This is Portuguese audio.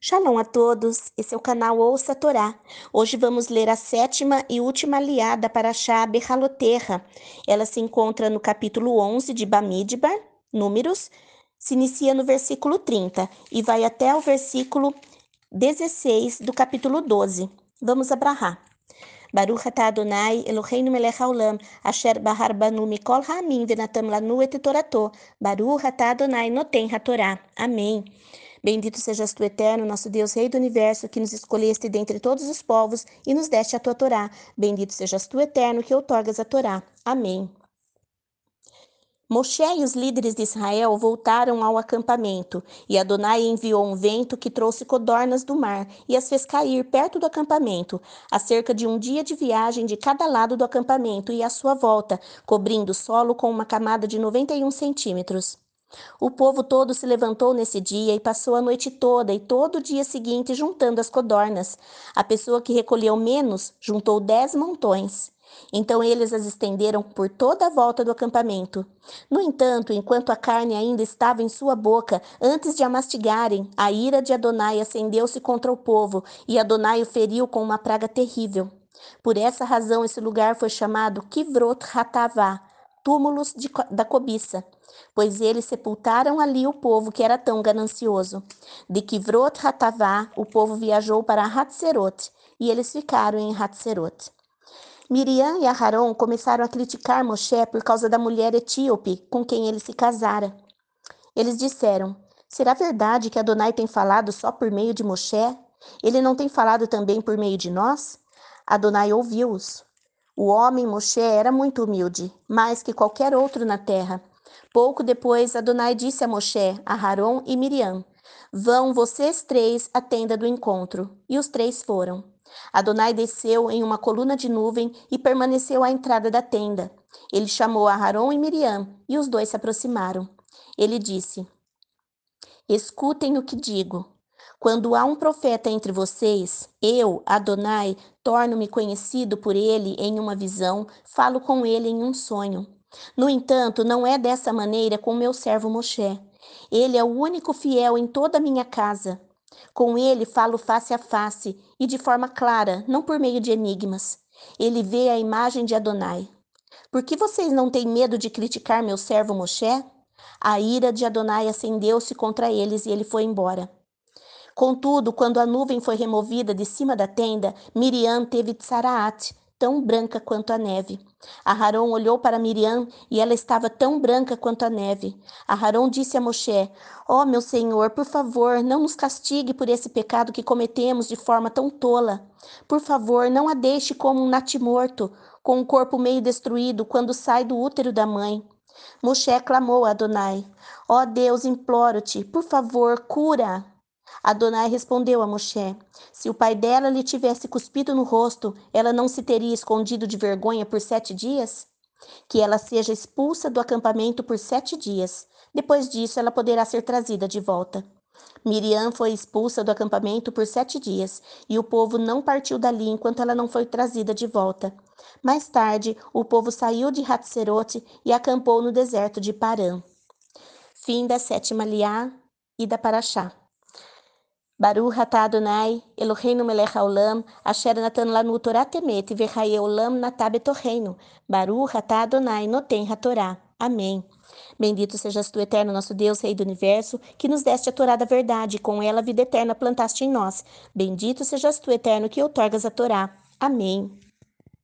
Shalom a todos, esse é o canal Ouça a Torá. Hoje vamos ler a sétima e última aliada para Shá Behaloterra. Ela se encontra no capítulo 11 de Bamidbar, Números, se inicia no versículo 30 e vai até o versículo 16 do capítulo 12. Vamos abrahar. Baruch atah Adonai Eloheinu melech haolam, asher bahar banu mikol ha'amim venatam lanu et torato. Baruch atah Adonai noten hatorá. Amém. Bendito sejas tu, eterno, nosso Deus, Rei do universo, que nos escolheste dentre todos os povos e nos deste a tua Torá. Bendito sejas tu, eterno, que outorgas a Torá. Amém. Moshe e os líderes de Israel voltaram ao acampamento, e Adonai enviou um vento que trouxe codornas do mar e as fez cair perto do acampamento, a cerca de um dia de viagem de cada lado do acampamento e à sua volta, cobrindo o solo com uma camada de 91 centímetros. O povo todo se levantou nesse dia e passou a noite toda e todo o dia seguinte juntando as codornas. A pessoa que recolheu menos juntou dez montões. Então eles as estenderam por toda a volta do acampamento. No entanto, enquanto a carne ainda estava em sua boca, antes de a mastigarem, a ira de Adonai acendeu-se contra o povo, e Adonai o feriu com uma praga terrível. Por essa razão, esse lugar foi chamado Kivrot Hatavá, túmulos de, da cobiça, pois eles sepultaram ali o povo que era tão ganancioso. De Kivrot Hatavá, o povo viajou para Hatzerot, e eles ficaram em Hatzerot. Miriam e Aharon começaram a criticar Moshe por causa da mulher etíope com quem ele se casara. Eles disseram: Será verdade que Adonai tem falado só por meio de Moshe? Ele não tem falado também por meio de nós? Adonai ouviu-os. O homem Moshe era muito humilde, mais que qualquer outro na terra. Pouco depois, Adonai disse a Moshe, a Aharon e Miriam: Vão vocês três à tenda do encontro. E os três foram. Adonai desceu em uma coluna de nuvem e permaneceu à entrada da tenda. Ele chamou Aharon e Miriam, e os dois se aproximaram. Ele disse: Escutem o que digo. Quando há um profeta entre vocês, eu, Adonai, torno-me conhecido por ele em uma visão, falo com ele em um sonho. No entanto, não é dessa maneira com meu servo Moshe. Ele é o único fiel em toda a minha casa. Com ele falo face a face e de forma clara, não por meio de enigmas. Ele vê a imagem de Adonai. Por que vocês não têm medo de criticar meu servo Moshe? A ira de Adonai acendeu-se contra eles e ele foi embora. Contudo, quando a nuvem foi removida de cima da tenda, Miriam teve tsaraat, tão branca quanto a neve. Aharon olhou para Miriam e ela estava tão branca quanto a neve. Aharon disse a Moshe: Ó oh, meu senhor, por favor, não nos castigue por esse pecado que cometemos de forma tão tola. Por favor, não a deixe como um natimorto, com o corpo meio destruído quando sai do útero da mãe. Moshe clamou a Adonai: Ó oh Deus, imploro-te, por favor, cura. Adonai respondeu a Moshe: Se o pai dela lhe tivesse cuspido no rosto, ela não se teria escondido de vergonha por sete dias? Que ela seja expulsa do acampamento por sete dias. Depois disso, ela poderá ser trazida de volta. Miriam foi expulsa do acampamento por sete dias, e o povo não partiu dali enquanto ela não foi trazida de volta. Mais tarde, o povo saiu de Hatzerote e acampou no deserto de Parã. Fim da sétima liá e da Paraxá. Baruch atah Adonai, Eloheinu melech haolam, asher natan lanu Torah temet, vechaye olam natah betorreinu. Baruch atah Adonai, noten hatorá. Amém. Bendito sejas tu, eterno nosso Deus, Rei do Universo, que nos deste a Torá da verdade, e com ela a vida eterna plantaste em nós. Bendito sejas tu, eterno, que outorgas a Torá. Amém.